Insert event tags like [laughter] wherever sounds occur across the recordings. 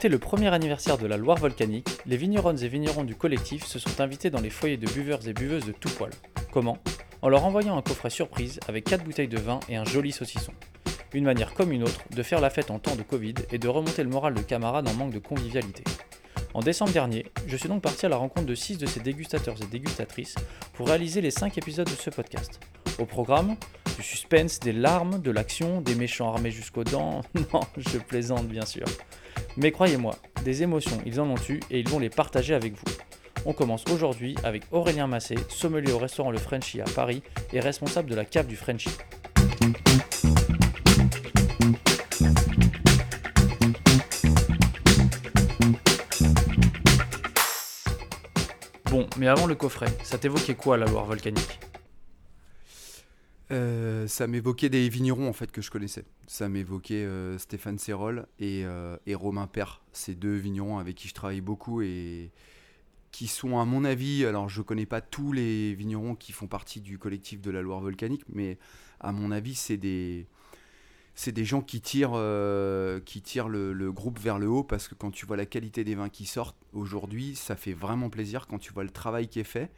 fêter le premier anniversaire de la Loire volcanique, les vigneronnes et vignerons du collectif se sont invités dans les foyers de buveurs et buveuses de tout poil. Comment? En leur envoyant un coffret surprise avec 4 bouteilles de vin et un joli saucisson. Une manière comme une autre de faire la fête en temps de Covid et de remonter le moral de camarades en manque de convivialité. En décembre dernier, je suis donc parti à la rencontre de 6 de ces dégustateurs et dégustatrices pour réaliser les 5 épisodes de ce podcast. Au programme, du suspense, des larmes, de l'action, des méchants armés jusqu'aux dents. [laughs] Non, je plaisante bien sûr. Mais croyez-moi, des émotions, ils en ont eu et ils vont les partager avec vous. On commence aujourd'hui avec Aurélien Massé, sommelier au restaurant Le Frenchy à Paris et responsable de la cave du Frenchy. Bon, mais avant le coffret, ça t'évoquait quoi la Loire volcanique? Euh, ça m'évoquait des vignerons en fait que je connaissais. Ça m'évoquait euh, Stéphane Serrol et, euh, et Romain Père, ces deux vignerons avec qui je travaille beaucoup et qui sont à mon avis, alors je connais pas tous les vignerons qui font partie du collectif de la Loire volcanique, mais à mon avis c'est des c'est des gens qui tirent, qui tirent le, le groupe vers le haut parce que quand tu vois la qualité des vins qui sortent aujourd'hui, ça fait vraiment plaisir quand tu vois le travail qui est fait.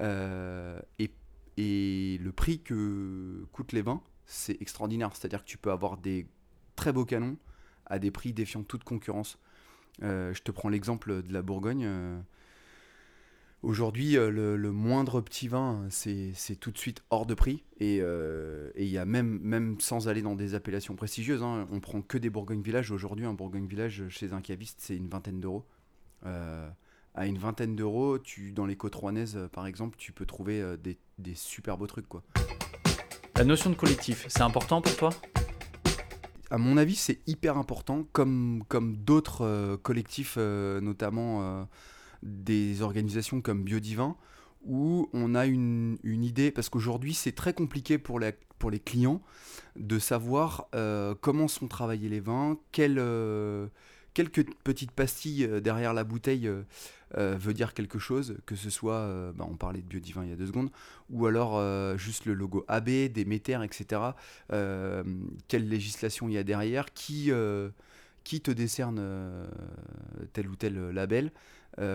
Et et le prix que coûtent les vins, c'est extraordinaire. C'est-à-dire que tu peux avoir des très beaux canons à des prix défiant toute concurrence. Euh, je te prends l'exemple de la Bourgogne. euh, Aujourd'hui, euh, le, moindre petit vin, c'est tout de suite hors de prix. Et et il y a même, même sans aller dans des appellations prestigieuses, hein, on prend que des Bourgogne Village. Aujourd'hui, un Bourgogne Village chez un caviste, c'est une vingtaine d'euros. À une vingtaine d'euros, tu dans les côtes rouennaises, euh, par exemple, tu peux trouver euh, des, des super beaux trucs. Quoi. La notion de collectif, c'est important pour toi? À mon avis, c'est hyper important, comme, comme d'autres euh, collectifs, euh, notamment euh, des organisations comme Biodivin, où on a une, une idée, parce qu'aujourd'hui, c'est très compliqué pour, la- pour les clients de savoir comment sont travaillés les vins, quelle, euh, quelques petites pastilles derrière la bouteille euh, veut dire quelque chose, que ce soit, euh, bah, on parlait de Biodivin il y a deux secondes, ou alors euh, juste le logo AB, des métères, etc. Quelle législation il y a derrière, qui, qui te décerne tel ou tel label,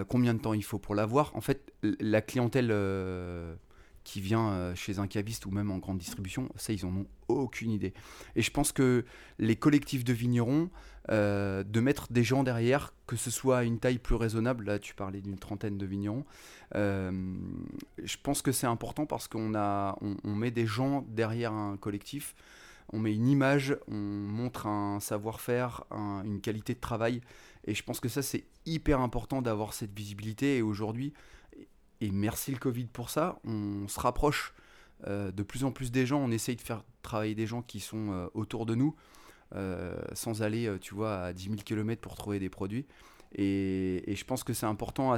combien de temps il faut pour l'avoir? En fait, la clientèle qui vient euh, chez un caviste ou même en grande distribution, ça, ils en ont aucune idée. Et je pense que les collectifs de vignerons, euh, de mettre des gens derrière, que ce soit à une taille plus raisonnable, là tu parlais d'une trentaine de vignerons, euh, je pense que c'est important parce qu'on on, met des gens derrière un collectif, on met une image, on montre un savoir-faire, un- une qualité de travail, et je pense que ça c'est hyper important d'avoir cette visibilité. Et aujourd'hui, et merci le Covid pour ça, on se rapproche euh, de plus en plus des gens, on essaye de faire travailler des gens qui sont euh, autour de nous, euh, sans aller, tu vois, à 10 000 km pour trouver des produits. Et, je pense que c'est important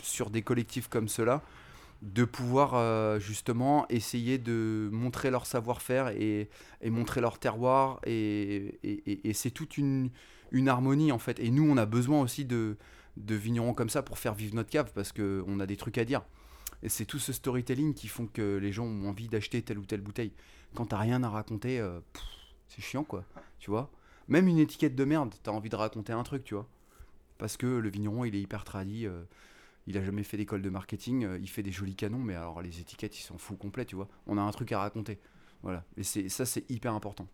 sur des collectifs comme cela de pouvoir justement essayer de montrer leur savoir-faire et, montrer leur terroir. Et, c'est toute une harmonie en fait. Et nous on a besoin aussi de, de vignerons comme ça pour faire vivre notre cave parce qu'on a des trucs à dire et c'est tout ce storytelling qui font que les gens ont envie d'acheter telle ou telle bouteille quand t'as rien à raconter euh, c'est chiant quoi tu vois? Même une étiquette de merde t'as envie de raconter un truc tu vois parce que le vigneron il est hyper tradit euh, il a jamais fait d'école de marketing, euh, il fait des jolis canons, mais alors les étiquettes, ils s'en foutent complet, tu vois. On a un truc à raconter. Voilà. Et c'est ça, c'est hyper important.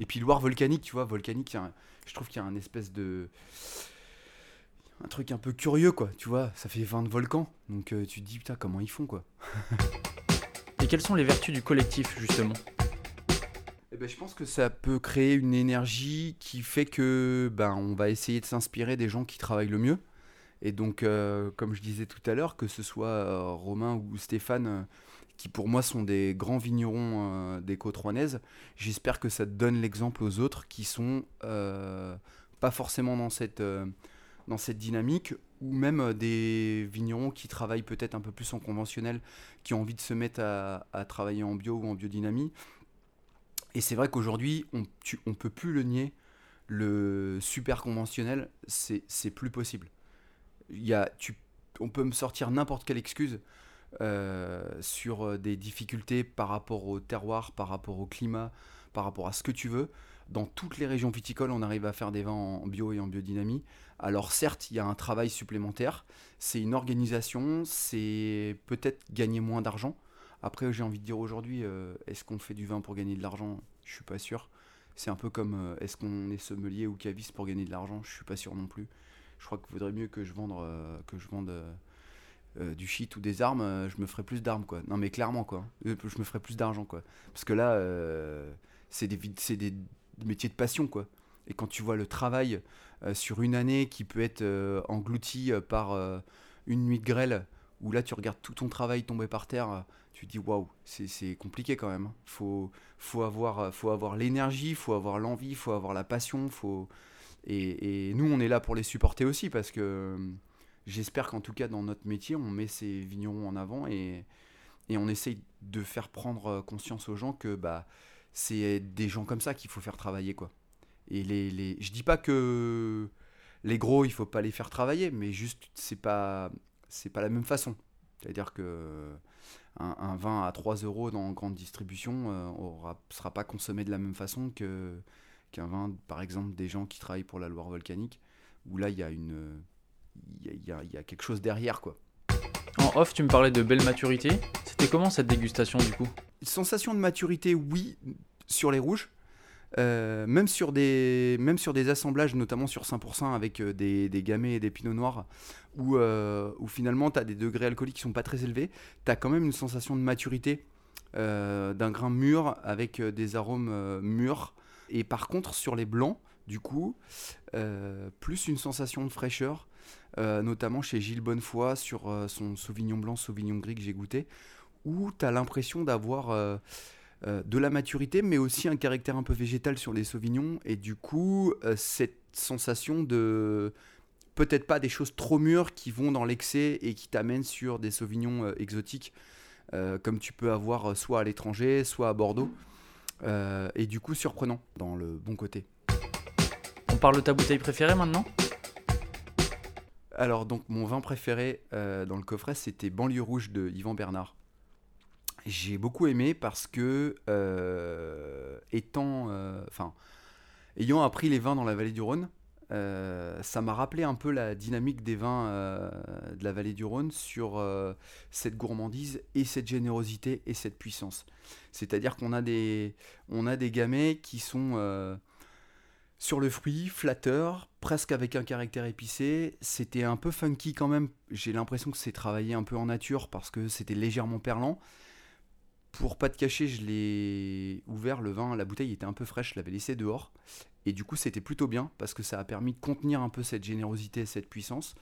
Et puis Loire volcanique, tu vois, volcanique, je trouve qu'il y a un espèce de. Un truc un peu curieux, quoi, tu vois. Ça fait 20 volcans, donc euh, tu te dis, putain, comment ils font, quoi. [laughs] Et quelles sont les vertus du collectif, justement? Eh ben, je pense que ça peut créer une énergie qui fait que ben, on va essayer de s'inspirer des gens qui travaillent le mieux. Et donc, euh, comme je disais tout à l'heure, que ce soit euh, Romain ou Stéphane, qui pour moi sont des grands vignerons des côtes rouennaises, j'espère que ça donne l'exemple aux autres qui sont pas forcément dans cette, dans cette dynamique, ou même euh, des vignerons qui travaillent peut-être un peu plus en conventionnel, qui ont envie de se mettre à, travailler en bio ou en biodynamie. Et c'est vrai qu'aujourd'hui, on on peut plus le nier, le super conventionnel, c'est plus possible. Il y a, on peut me sortir n'importe quelle excuse euh, sur euh, des difficultés par rapport au terroir, par rapport au climat, par rapport à ce que tu veux. Dans toutes les régions viticoles, on arrive à faire des vins en bio et en biodynamie. Alors certes, il y a un travail supplémentaire, c'est une organisation, c'est peut-être gagner moins d'argent. Après, j'ai envie de dire aujourd'hui, euh, est-ce qu'on fait du vin pour gagner de l'argent? Je suis pas sûr. C'est un peu comme euh, est-ce qu'on est sommelier ou caviste pour gagner de l'argent? Je suis pas sûr non plus. Je crois qu'il vaudrait mieux que je vende, euh, que je vende du shit ou des armes. je me ferais plus d'armes quoi. Non mais clairement quoi. Je me ferais plus d'argent quoi. Parce que là, c'est des, des métiers de passion quoi. Et quand tu vois le travail sur une année qui peut être englouti par une nuit de grêle, où là tu regardes tout ton travail tomber par terre tu dis waouh, c'est compliqué quand même. Hein. faut, faut avoir, faut avoir l'énergie, faut avoir l'envie, faut avoir la passion. Faut... Et, et, nous, on est là pour les supporter aussi parce que euh, j'espère qu'en tout cas, dans notre métier, on met ces vignerons en avant et, et on essaye de faire prendre conscience aux gens que bah, c'est des gens comme ça qu'il faut faire travailler. quoi. Et les, les... Je dis pas que les gros, il faut pas les faire travailler, mais juste, c'est pas, c'est pas la même façon. C'est-à-dire que un, vin à 3 euros dans grande distribution ne euh, sera pas consommé de la même façon que qu'un vin, par exemple, des gens qui travaillent pour la Loire volcanique, où là, il y a une... Il y a, y a, quelque chose derrière, quoi. En off, tu me parlais de belle maturité. C'était comment cette dégustation, du coup? Sensation de maturité, oui, sur les rouges. Euh, même, sur des, assemblages, notamment sur 5% avec euh, des, des gamets et des pinots noirs, où, euh, finalement tu as des degrés alcooliques qui sont pas très élevés, tu as quand même une sensation de maturité d'un grain mûr avec des arômes mûrs. Et par contre, sur les blancs, du coup, plus une sensation de fraîcheur, notamment chez Gilles Bonnefoy sur son Sauvignon blanc, Sauvignon gris que j'ai goûté, où tu as l'impression d'avoir euh, de la maturité, mais aussi un caractère un peu végétal sur les sauvignons. Et du coup, euh, cette sensation de peut-être pas des choses trop mûres qui vont dans l'excès et qui t'amènent sur des sauvignons euh, exotiques, comme tu peux avoir soit à l'étranger, soit à Bordeaux. et du coup, surprenant dans le bon côté. On parle de ta bouteille préférée maintenant? Alors donc mon vin préféré dans le coffret c'était Banlieue Rouge de Yvan Bernard j'ai beaucoup aimé parce que, euh, étant, euh, enfin, ayant appris les vins dans la vallée du Rhône, euh, ça m'a rappelé un peu la dynamique des vins de la vallée du Rhône sur cette gourmandise et cette générosité et cette puissance. C'est-à-dire qu'on a des, on a des gamets qui sont sur le fruit, flatteur, presque avec un caractère épicé. C'était un peu funky quand même. J'ai l'impression que c'est travaillé un peu en nature parce que c'était légèrement perlant. Pour pas te cacher, je l'ai ouvert, le vin, la bouteille était un peu fraîche, je l'avais laissé dehors. Et du coup, c'était plutôt bien parce que ça a permis de contenir un peu cette générosité, cette puissance.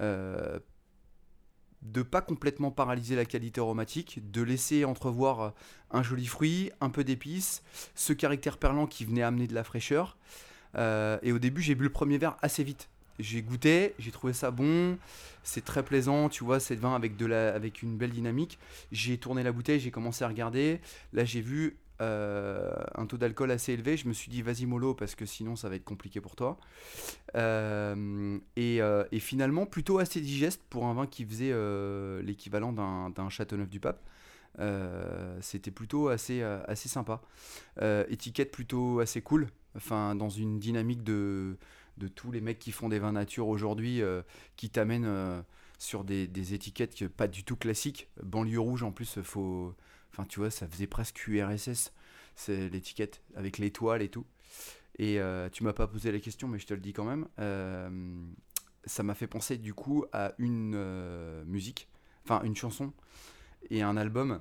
Euh, de pas complètement paralyser la qualité aromatique, de laisser entrevoir un joli fruit, un peu d'épices, ce caractère perlant qui venait amener de la fraîcheur. Euh, et au début, j'ai bu le premier verre assez vite j'ai goûté, j'ai trouvé ça bon, c'est très plaisant, tu vois, c'est vin avec, de la, avec une belle dynamique. J'ai tourné la bouteille, j'ai commencé à regarder. Là, j'ai vu euh, un taux d'alcool assez élevé. Je me suis dit, vas-y, mollo, parce que sinon, ça va être compliqué pour toi. Euh, euh, et, finalement, plutôt assez digeste pour un vin qui faisait l'équivalent d'un Châteauneuf-du-Pape. C'était plutôt assez, assez sympa. étiquette plutôt assez cool, enfin, dans une dynamique de de tous les mecs qui font des vins nature aujourd'hui, euh, qui t'amènent euh, sur des, étiquettes pas du tout classiques. Banlieue rouge, en plus, faut. Enfin, tu vois, ça faisait presque URSS, c'est l'étiquette, avec l'étoile et tout. Et euh, tu m'as pas posé la question, mais je te le dis quand même. ça m'a fait penser du coup à une musique, enfin une chanson et un album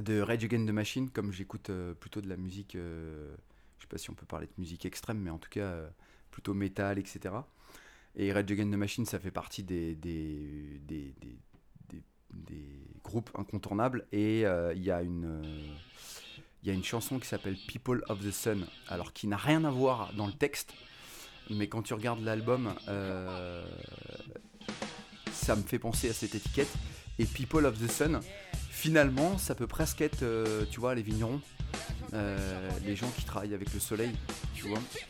de Rage Against the Machine, comme j'écoute plutôt de la musique, je sais pas si on peut parler de musique extrême, mais en tout cas plutôt métal, etc. Et Red Against the Machine, ça fait partie des, groupes incontournables. Et euh, il y a une. il y a une chanson qui s'appelle People of the Sun, alors qui n'a rien à voir dans le texte, mais quand tu regardes l'album, euh, ça me fait penser à cette étiquette. Et People of the Sun, finalement, ça peut presque être, euh, tu vois, les vignerons, les gens qui travaillent avec le soleil,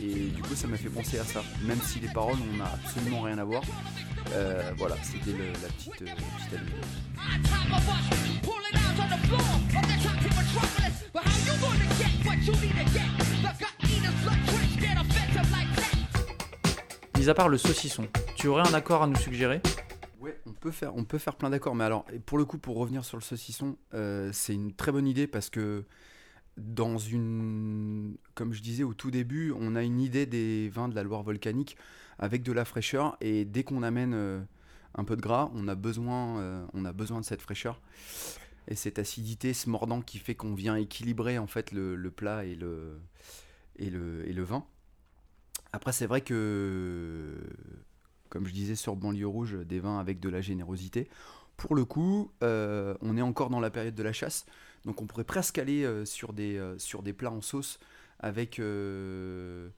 et du coup, ça m'a fait penser à ça. Même si les paroles, on n'a absolument rien à voir. Euh, voilà, c'était la petite, euh, petite Mis à part le saucisson, tu aurais un accord à nous suggérer? Ouais, on peut faire, on peut faire plein d'accords, mais alors, pour le coup, pour revenir sur le saucisson, euh, c'est une très bonne idée parce que dans une, comme je disais au tout début, on a une idée des vins de la Loire volcanique avec de la fraîcheur et dès qu'on amène euh, un peu de gras, on a besoin, euh, on a besoin de cette fraîcheur et cette acidité, ce mordant qui fait qu'on vient équilibrer en fait le, plat et le, et le, et le vin. Après, c'est vrai que, comme je disais sur Banlieue Rouge, des vins avec de la générosité. Pour le coup, euh, on est encore dans la période de la chasse, donc on pourrait presque aller euh, sur, des, euh, sur des plats en sauce avec, euh,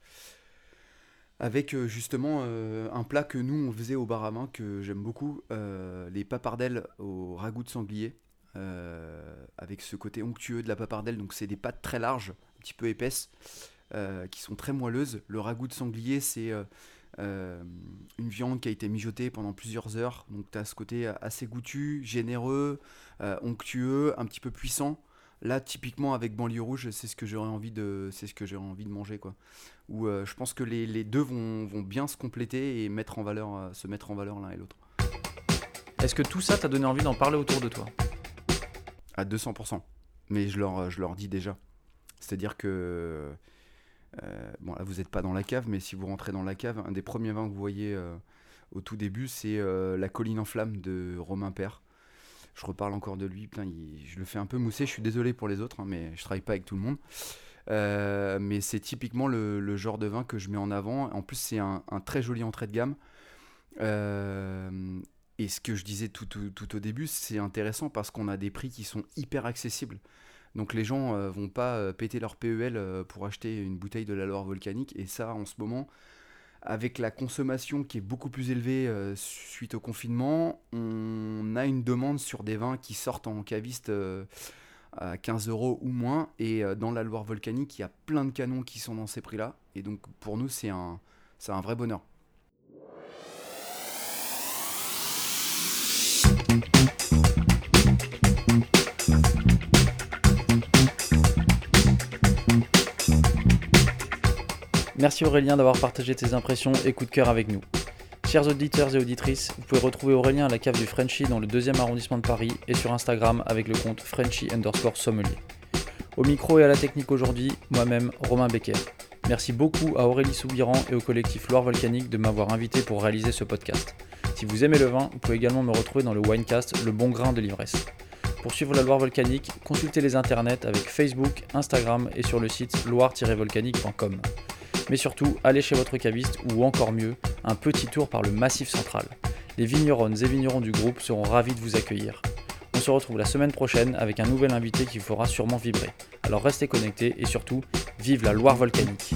justement un plat que nous on faisait au bar que j'aime beaucoup, les papardelles au ragoût de sanglier, avec ce côté onctueux de la papardelle. Donc c'est des pâtes très larges, un petit peu épaisses, qui sont très moelleuses. Le ragoût de sanglier, c'est euh, une viande qui a été mijotée pendant plusieurs heures. Donc tu as ce côté assez goûtu, généreux, euh, onctueux, un petit peu puissant. Là, typiquement avec banlieue rouge, c'est ce que j'aurais envie de, c'est ce que j'aurais envie de manger, quoi. Où euh, je pense que les, les deux vont, vont bien se compléter et mettre en valeur, se mettre en valeur l'un et l'autre. Est-ce que tout ça t'a donné envie d'en parler autour de toi? À 200%. Mais je leur, je leur dis déjà. C'est-à-dire que. Euh, bon, là, vous n'êtes pas dans la cave, mais si vous rentrez dans la cave, un des premiers vins que vous voyez euh, au tout début, c'est euh, La colline en flammes de Romain Père. Je reparle encore de lui. Je le fais un peu mousser. Je suis désolé pour les autres, hein, mais je travaille pas avec tout le monde. Mais c'est typiquement le, genre de vin que je mets en avant. En plus, c'est un, très joli entrée de gamme. Et ce que je disais tout au début, c'est intéressant parce qu'on a des prix qui sont hyper accessibles. Donc les gens euh, vont pas euh, péter leur PEL euh, pour acheter une bouteille de la Loire volcanique. Et ça, en ce moment, avec la consommation qui est beaucoup plus élevée euh, suite au confinement, on a une demande sur des vins qui sortent en caviste à 15 euros ou moins. Et dans la Loire volcanique, il y a plein de canons qui sont dans ces prix-là. Et donc pour nous, c'est un, c'est un vrai bonheur. Merci Aurélien d'avoir partagé tes impressions et coups de cœur avec nous. Chers auditeurs et auditrices, vous pouvez retrouver Aurélien à la cave du Frenchy dans le deuxième arrondissement de Paris et sur Instagram avec le compte Frenchy underscore sommelier. Au micro et à la technique aujourd'hui, moi-même, Romain Becker. Merci beaucoup à Aurélie Soubiran et au collectif Loire Volcanique de m'avoir invité pour réaliser ce podcast. Si vous aimez le vin, vous pouvez également me retrouver dans le Winecast Le Bon Grain de l'Ivresse. Pour suivre la Loire Volcanique, consultez les internets avec Facebook, Instagram et sur le site loire-volcanique.com. Mais surtout, allez chez votre caviste ou encore mieux, un petit tour par le Massif Central. Les vigneronnes et vignerons du groupe seront ravis de vous accueillir. On se retrouve la semaine prochaine avec un nouvel invité qui vous fera sûrement vibrer. Alors restez connectés et surtout, vive la Loire volcanique